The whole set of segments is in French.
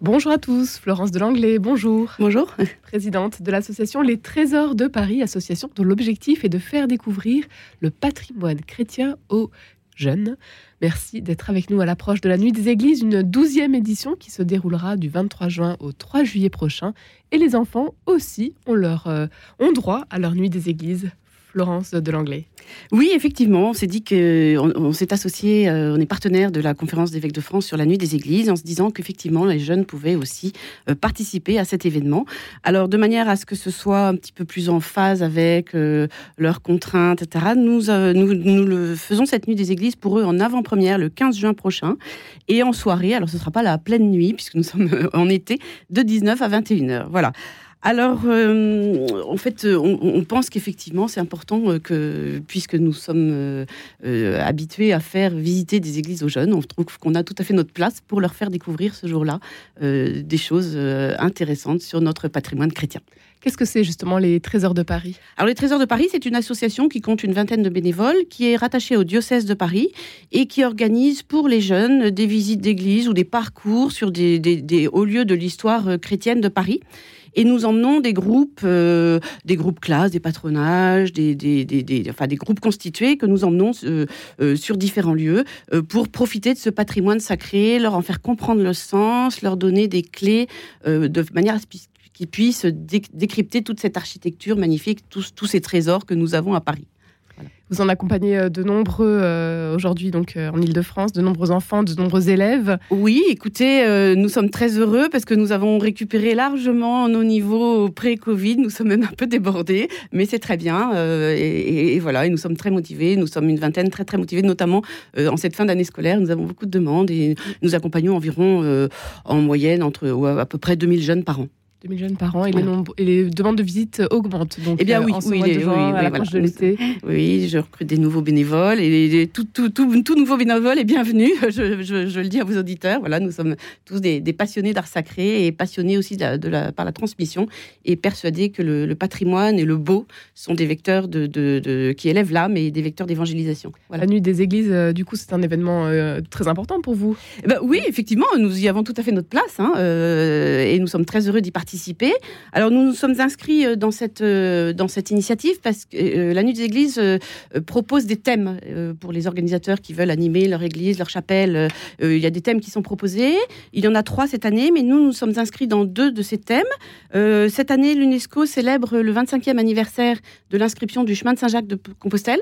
Bonjour à tous, Florence Delanglais, bonjour. Bonjour. Présidente de l'association Les Trésors de Paris, association dont l'objectif est de faire découvrir le patrimoine chrétien aux jeunes. Merci d'être avec nous à l'approche de la Nuit des Églises, une douzième édition qui se déroulera du 23 juin au 3 juillet prochain. Et les enfants aussi ont, leur, euh, ont droit à leur Nuit des Églises. Florence de l'Anglais. Oui, effectivement, on s'est dit qu'on on, s'est associé, euh, on est partenaire de la conférence d'évêques de France sur la nuit des églises, en se disant qu'effectivement les jeunes pouvaient aussi euh, participer à cet événement. Alors de manière à ce que ce soit un petit peu plus en phase avec euh, leurs contraintes, etc. Nous, nous, nous, le faisons cette nuit des églises pour eux en avant-première le 15 juin prochain et en soirée. Alors ce ne sera pas la pleine nuit puisque nous sommes en été de 19 à 21 h Voilà. Alors, euh, en fait, on, pense qu'effectivement, c'est important euh, que, puisque nous sommes euh, habitués à faire visiter des églises aux jeunes, on trouve qu'on a tout à fait notre place pour leur faire découvrir ce jour-là des choses intéressantes sur notre patrimoine chrétien. Qu'est-ce que c'est justement les Trésors de Paris? Alors les Trésors de Paris, c'est une association qui compte une vingtaine de bénévoles, qui est rattachée au diocèse de Paris et qui organise pour les jeunes des visites d'églises ou des parcours sur des, des hauts lieux de l'histoire chrétienne de Paris et nous emmenons des groupes, euh, des groupes classes, des patronages, des, des, des, enfin, des groupes constitués que nous emmenons euh, euh, sur différents lieux pour profiter de ce patrimoine sacré, leur en faire comprendre le sens, leur donner des clés de manière à qu'ils puissent décrypter toute cette architecture magnifique, tous, tous ces trésors que nous avons à Paris. Vous en accompagnez euh, de nombreux euh, aujourd'hui donc euh, en Ile-de-France, de nombreux enfants, de nombreux élèves. Oui, écoutez, nous sommes très heureux parce que nous avons récupéré largement nos niveaux pré-Covid. Nous sommes même un peu débordés, mais c'est très bien. Et, voilà, et nous sommes très motivés. Nous sommes une vingtaine très très motivés, notamment en cette fin d'année scolaire. Nous avons beaucoup de demandes et nous accompagnons environ en moyenne entre à peu près 2000 jeunes par an. 2000 jeunes par an et, les, et les demandes de visite augmentent. Donc, eh bien, oui, oui, oui, de l'été. Oui, je recrute des nouveaux bénévoles et tout, tout, tout, tout nouveau bénévole est bienvenu. Je, je, le dis à vos auditeurs. Voilà, nous sommes tous des, passionnés d'art sacré et passionnés aussi de la, par la transmission et persuadés que le, patrimoine et le beau sont des vecteurs de, de, qui élèvent l'âme et des vecteurs d'évangélisation. Voilà. La nuit des églises, euh, du coup, c'est un événement euh, très important pour vous? Eh ben, oui, effectivement, nous y avons tout à fait notre place hein, euh, et nous sommes très heureux d'y participer alors nous nous sommes inscrits euh, dans cette, euh, dans cette initiative parce que euh, la Nuit des Églises propose des thèmes pour les organisateurs qui veulent animer leur église, leur chapelle. Il y a des thèmes qui sont proposés. Il y en a trois cette année, mais nous nous sommes inscrits dans deux de ces thèmes. Cette année, l'UNESCO célèbre le 25e anniversaire de l'inscription du chemin de Saint-Jacques de Compostelle.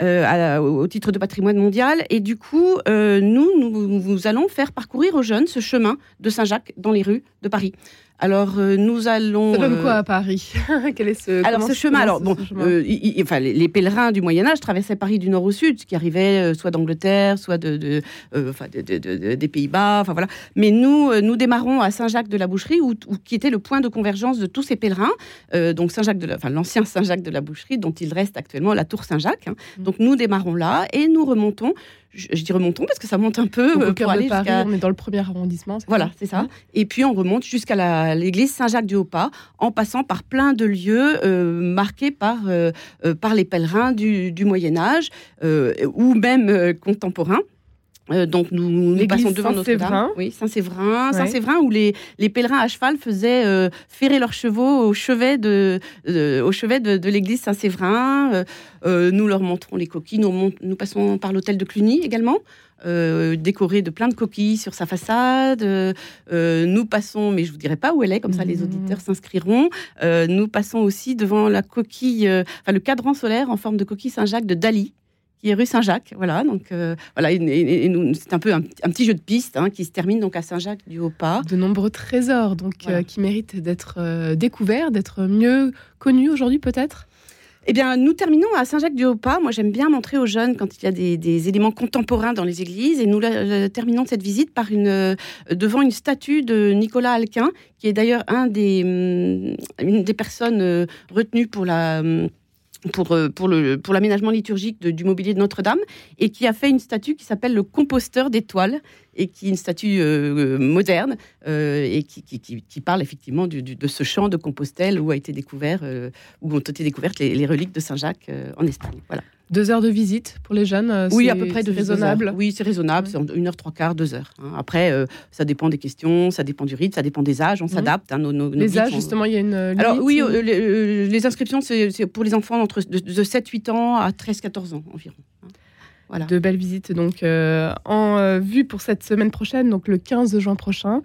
Au titre de patrimoine mondial. Et du coup, nous, nous, nous, allons faire parcourir aux jeunes ce chemin de Saint-Jacques dans les rues de Paris. Alors euh, nous allons. Ça donne quoi euh, à Paris Quel est ce Alors ce chemin, alors bon, euh, enfin les, pèlerins du Moyen Âge traversaient Paris du nord au sud, qui arrivaient soit d'Angleterre, soit de, enfin, des Pays-Bas, enfin voilà. Mais nous nous démarrons à Saint-Jacques de la Boucherie, où, qui était le point de convergence de tous ces pèlerins. donc Saint-Jacques de, enfin l'ancien Saint-Jacques de la Boucherie, dont il reste actuellement la tour Saint-Jacques. Hein. Donc nous démarrons là et nous remontons je, dis remontons parce que ça monte un peu euh, pour aller Paris, on est dans le premier arrondissement. Voilà, c'est ça. Et puis on remonte jusqu'à l'église Saint-Jacques-du-Haut-Pas, en passant par plein de lieux euh, marqués par, euh, par les pèlerins du, du Moyen Âge ou même contemporains. Euh, donc nous, nous passons devant Notre-Dame. Oui, Saint-Séverin, Saint-Séverin où les, les, pèlerins à cheval faisaient euh, ferrer leurs chevaux au chevet de, au chevet de, l'église Saint-Séverin. Euh, nous leur montrons les coquilles. Nous, nous passons par l'hôtel de Cluny également. décoré de plein de coquilles sur sa façade. nous passons, mais je vous dirai pas où elle est, comme ça les mmh. auditeurs s'inscriront. nous passons aussi devant la coquille, enfin le cadran solaire en forme de coquille Saint-Jacques de Dali, qui est rue Saint-Jacques. Voilà, donc euh, voilà, c'est un peu un, petit jeu de piste hein, qui se termine donc à Saint-Jacques du Haut-Pas. De nombreux trésors donc euh, qui méritent d'être euh, découverts, d'être mieux connus aujourd'hui peut-être? Eh bien, nous terminons à Saint-Jacques-du-Haut-Pas. Moi, j'aime bien montrer aux jeunes quand il y a des, éléments contemporains dans les églises. Et nous terminons cette visite par une, devant une statue de Nicolas Alquin, qui est d'ailleurs un des, hum, une des personnes retenues pour la hum, pour, euh, pour, le, pour l'aménagement liturgique du mobilier de Notre-Dame et qui a fait une statue qui s'appelle le composteur d'étoiles et qui est une statue euh, moderne euh, et qui, qui, qui, parle effectivement du, de ce champ de Compostelle où, a été découvert, où ont été découvertes les, les reliques de Saint-Jacques en Espagne. Voilà. Deux heures de visite pour les jeunes euh, Oui, c'est- à peu près de raisonnable? Oui, c'est raisonnable. C'est une heure, trois quarts, deux heures. hein. Après, euh, ça dépend des questions, ça dépend du rythme, ça dépend des âges. On s'adapte. hein, nos- nos- Les âges, sont- justement, il y a une euh, Alors limite, oui, ou- euh, les, les inscriptions, c'est pour les enfants entre de, de 7-8 ans à 13-14 ans environ. hein. Voilà. de belles visites donc euh, en vue pour cette semaine prochaine, donc le 15 juin prochain,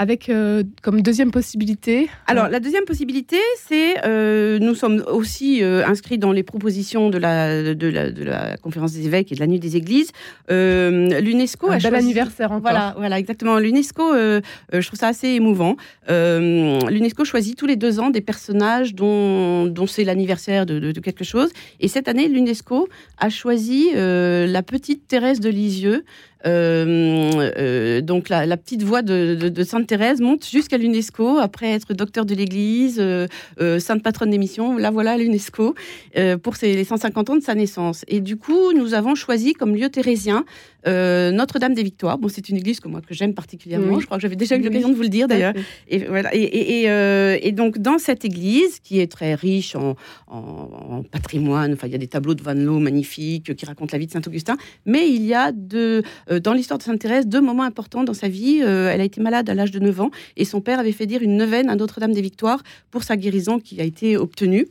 avec euh, comme deuxième possibilité. Alors, la deuxième possibilité, c'est euh, nous sommes aussi euh, inscrits dans les propositions de la, de, la, de la conférence des évêques et de la nuit des églises. Euh, L'UNESCO un a bel choisi- anniversaire encore. Voilà, voilà, exactement. L'UNESCO, euh, euh, je trouve ça assez émouvant. Euh, L'UNESCO choisit tous les deux ans des personnages dont, dont c'est l'anniversaire de, de- de quelque chose. Et cette année, l'UNESCO a choisi euh, la petite Thérèse de Lisieux. Euh, euh, donc la, la petite voix de, de- de Sainte Thérèse monte jusqu'à l'UNESCO après être docteur de l'Église, euh, euh, sainte patronne des missions. La voilà l'UNESCO pour ses, les 150 ans de sa naissance. Et du coup, nous avons choisi comme lieu thérésien euh, Notre-Dame des Victoires. Bon, c'est une église que moi que j'aime particulièrement. Oui. Je crois que j'avais déjà eu Oui. l'occasion de vous le dire d'ailleurs. Et voilà. Et, et- et, euh, et donc dans cette église qui est très riche en, en- en patrimoine, enfin il y a des tableaux de Van Loo magnifiques qui racontent la vie de Saint Augustin, mais il y a de, euh, dans l'histoire de Sainte Thérèse deux moments importants dans sa vie. Euh, elle a été malade à l'âge de 9 ans et son père avait fait dire une neuvaine à Notre-Dame des Victoires pour sa guérison qui a été obtenue.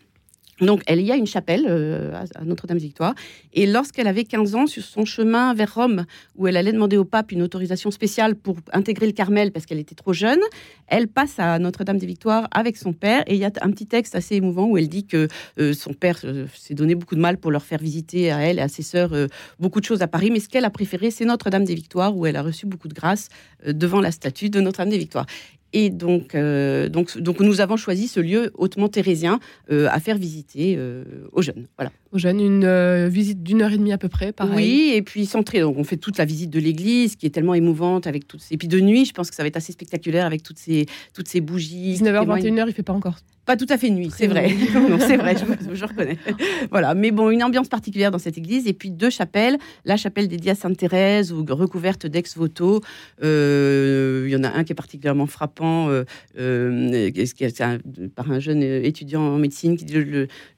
Donc, elle y a une chapelle euh, à Notre-Dame-Victoire. Et lorsqu'elle avait 15 ans, sur son chemin vers Rome, où elle allait demander au pape une autorisation spéciale pour intégrer le Carmel parce qu'elle était trop jeune, elle passe à Notre-Dame-des-Victoires avec son père. Et il y a un petit texte assez émouvant où elle dit que euh, son père euh, s'est donné beaucoup de mal pour leur faire visiter à elle et à ses sœurs beaucoup de choses à Paris. Mais ce qu'elle a préféré, c'est Notre-Dame-des-Victoires, où elle a reçu beaucoup de grâce devant la statue de Notre-Dame-des-Victoires. Et donc, euh, donc, donc, nous avons choisi ce lieu hautement thérésien euh, à faire visiter euh, aux jeunes. Voilà. Aux jeunes, une visite d'une heure et demie à peu près, pareil. Oui, et puis centré. Donc, on fait toute la visite de l'église qui est tellement émouvante avec toutes ces. Et puis de nuit, je pense que ça va être assez spectaculaire avec toutes ces, toutes ces bougies. qui 19h, témoignent- 21h, il fait pas encore. Pas tout à fait nuit, c'est vrai. Non, c'est vrai, je, je reconnais. Voilà, mais bon, une ambiance particulière dans cette église. Et puis deux chapelles. La chapelle dédiée à Sainte Thérèse, ou recouverte d'ex-voto. Euh, Il y en a un qui est particulièrement frappant, euh, euh, est- un- par un jeune étudiant en médecine qui dit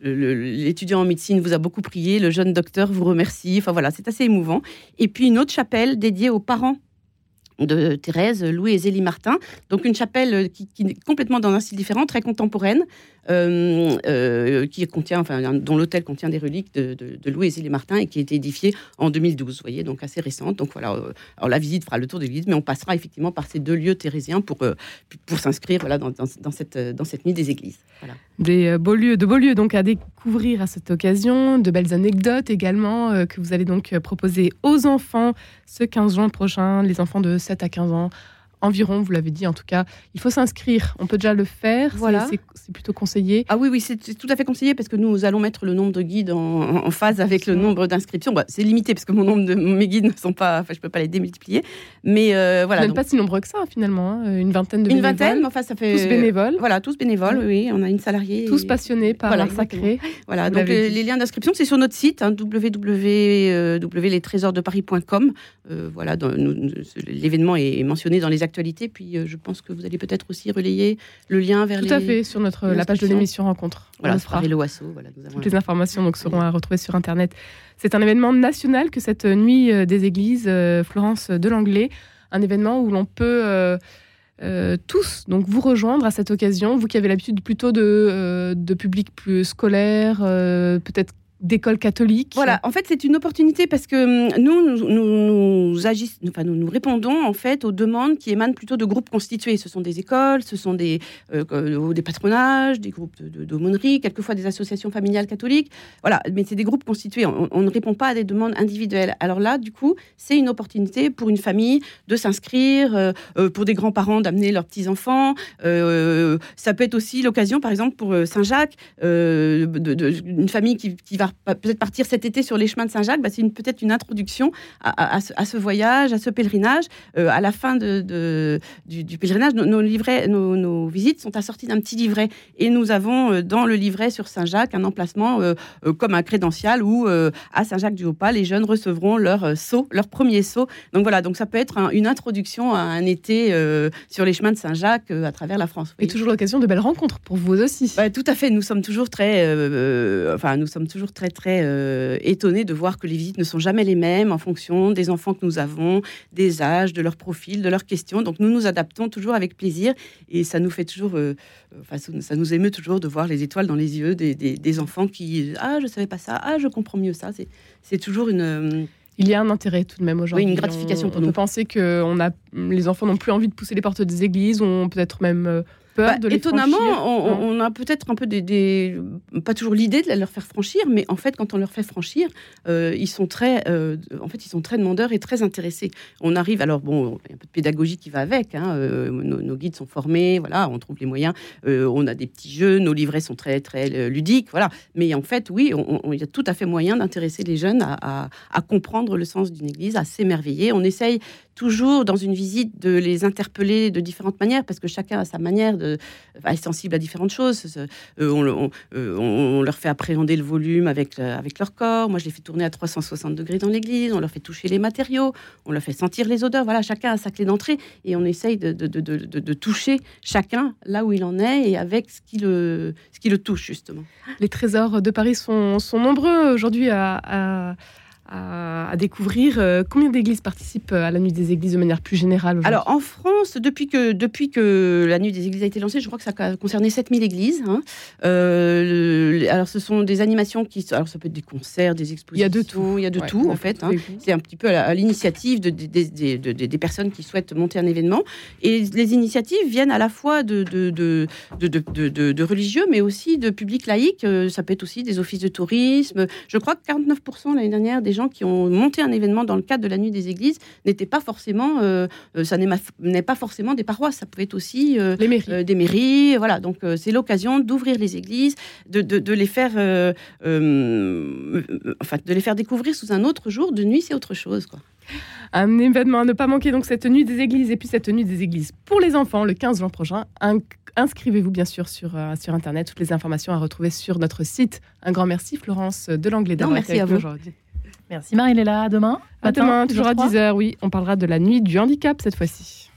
l'étudiant en médecine vous a beaucoup prié, le jeune docteur vous remercie. Enfin voilà, c'est assez émouvant. Et puis une autre chapelle dédiée aux parents de Thérèse, Louis et Zélie Martin. Donc une chapelle qui, qui est complètement dans un style différent, très contemporaine, euh, euh, qui contient, enfin, dont l'hôtel contient des reliques de, Louis et Zélie Martin et qui a été édifiée en 2012, vous voyez, donc assez récente. Donc voilà, euh, alors la visite fera le tour de l'église, mais on passera effectivement par ces deux lieux thérésiens pour, euh, pour s'inscrire voilà, dans, cette, euh, dans cette nuit des églises. Voilà. Des euh, beaux lieux, de beaux lieux donc à découvrir à cette occasion, de belles anecdotes également euh, que vous allez donc euh, proposer aux enfants ce 15 juin prochain, les enfants de 7 à 15 ans environ, vous l'avez dit en tout cas. Il faut s'inscrire, on peut déjà le faire, Voilà. c'est plutôt conseillé. Ah oui, oui, c'est tout à fait conseillé parce que nous allons mettre le nombre de guides en, en phase avec le nombre d'inscriptions. Bah, c'est limité parce que mon nombre de mes guides ne sont pas, enfin, je peux pas les démultiplier. Mais euh, voilà, donc, pas si nombreux que ça finalement, hein, une vingtaine de une bénévoles, vingtaine, mais enfin, ça fait tous bénévoles, Voilà, tous bénévoles, oui. On a une salariée. tous et- passionnés par Voilà, l'art sacré. Voilà, Vous donc les, liens d'inscription, c'est sur notre site, hein, www.lestrésorsdeparis.com. Euh, voilà, nous- nous- l'événement est mentionné dans les actualités, puis euh, je pense que vous allez peut-être aussi relayer le lien vers Tout les... à fait, sur notre, la page de l'émission Rencontre. On Voilà, le fera. Le Oiseau, voilà, nous avons Toutes les informations donc, seront à retrouver sur Internet. C'est un événement national que cette nuit euh, des églises, euh, Florence de l'Anglais, un événement où l'on peut euh, euh, tous donc vous rejoindre à cette occasion, vous qui avez l'habitude plutôt de, euh, de public plus scolaire, euh, peut-être d'école catholique. Voilà, en fait, c'est une opportunité parce que hum, nous, nous, nous, répondons en fait aux demandes qui émanent plutôt de groupes constitués. Ce sont des écoles, ce sont des, euh, euh, des patronages, des groupes de- de- d'aumônerie, quelquefois des associations familiales catholiques. Voilà, mais c'est des groupes constitués. On, ne répond pas à des demandes individuelles. Alors là, du coup, c'est une opportunité pour une famille de s'inscrire, euh, euh, pour des grands-parents d'amener leurs petits-enfants. Ça peut être aussi l'occasion, par exemple, pour Saint-Jacques, de, de- une famille qui, qui va peut-être partir cet été sur les chemins de Saint-Jacques, bah, c'est une- peut-être une introduction à, à- à ce, à ce voyage, à ce pèlerinage. Euh, à la fin de, de- du, du pèlerinage, nos, nos livrets, nos, nos visites sont assorties d'un petit livret. Et nous avons euh, dans le livret sur Saint-Jacques un emplacement euh, comme un crédential où euh, à Saint-Jacques-du-Haut-Pas, les jeunes recevront leur saut, leur premier saut. Donc voilà, donc ça peut être un- une introduction à un été sur les chemins de Saint-Jacques à travers la France. Et toujours l'occasion de belles rencontres pour vous aussi. Ouais, tout à fait. Nous sommes toujours très, enfin, nous sommes toujours très, très euh, de voir que les visites ne sont jamais les mêmes en fonction des enfants que nous avons, des âges, de leur profil, de leurs questions. Donc, nous nous adaptons toujours avec plaisir et ça nous fait toujours, euh, enfin, ça nous émeut toujours de voir les étoiles dans les yeux des, des, enfants qui, ah, je savais pas ça, ah, je comprends mieux ça. C'est toujours une il y a un intérêt tout de même aujourd'hui. Oui, une gratification pour on nous. On peut penser que on a, les enfants n'ont plus envie de pousser les portes des églises, ont peut-être même bah, étonnamment, on, a peut-être un peu des, pas toujours l'idée de leur faire franchir, mais en fait, quand on leur fait franchir, euh, ils sont très, euh, en fait, ils sont très demandeurs et très intéressés. On arrive, alors bon, il y a un peu de pédagogie qui va avec. Hein, euh, nos, guides sont formés, voilà, on trouve les moyens. on a des petits jeux, nos livrets sont très très ludiques, voilà. Mais en fait, oui, il y a tout à fait moyen d'intéresser les jeunes à, à comprendre le sens d'une église, à s'émerveiller. On essaye toujours dans une visite de les interpeller de différentes manières, parce que chacun a sa manière de, est sensible à différentes choses. Euh, euh, on, leur fait appréhender le volume avec, euh, avec leur corps. Moi, je les fais tourner à 360 degrés dans l'église. On leur fait toucher les matériaux. On leur fait sentir les odeurs. Voilà, chacun a sa clé d'entrée et on essaye de, de, de, de, toucher chacun là où il en est et avec ce qui le, ce qui le touche, justement. Les trésors de Paris sont, sont nombreux aujourd'hui à à, découvrir. Euh, combien d'églises participent à la Nuit des Églises de manière plus générale Alors en France, depuis que, depuis que la Nuit des Églises a été lancée, je crois que ça a concerné 7000 églises. Hein. Euh, alors ce sont des animations qui... Alors ça peut être des concerts, des expositions. Il y a de tout. Il y a de tout en fait. Hein. C'est un petit peu à l'initiative de, des personnes qui souhaitent monter un événement. Et les initiatives viennent à la fois de, de, religieux, mais aussi de public laïque. Euh, ça peut être aussi des offices de tourisme. Je crois que 49% l'année dernière des gens qui ont monté un événement dans le cadre de la nuit des églises n'étaient pas forcément, euh, euh, ça n'est pas forcément des paroisses, ça pouvait être aussi euh, des mairies. Voilà, donc c'est l'occasion d'ouvrir les églises, de, de, les faire, enfin, de les faire découvrir sous un autre jour. De nuit, c'est autre chose, quoi. Un événement à ne pas manquer, donc cette nuit des églises et puis cette nuit des églises pour les enfants le 15 juin prochain. Inscrivez-vous bien sûr sur, sur Internet. Toutes les informations à retrouver sur notre site. Un grand merci Florence de l'Anglais d'avoir été avec nous aujourd'hui. Merci Marie-Léla. À demain. À demain, toujours à 10h, oui. On parlera de la nuit du handicap cette fois-ci.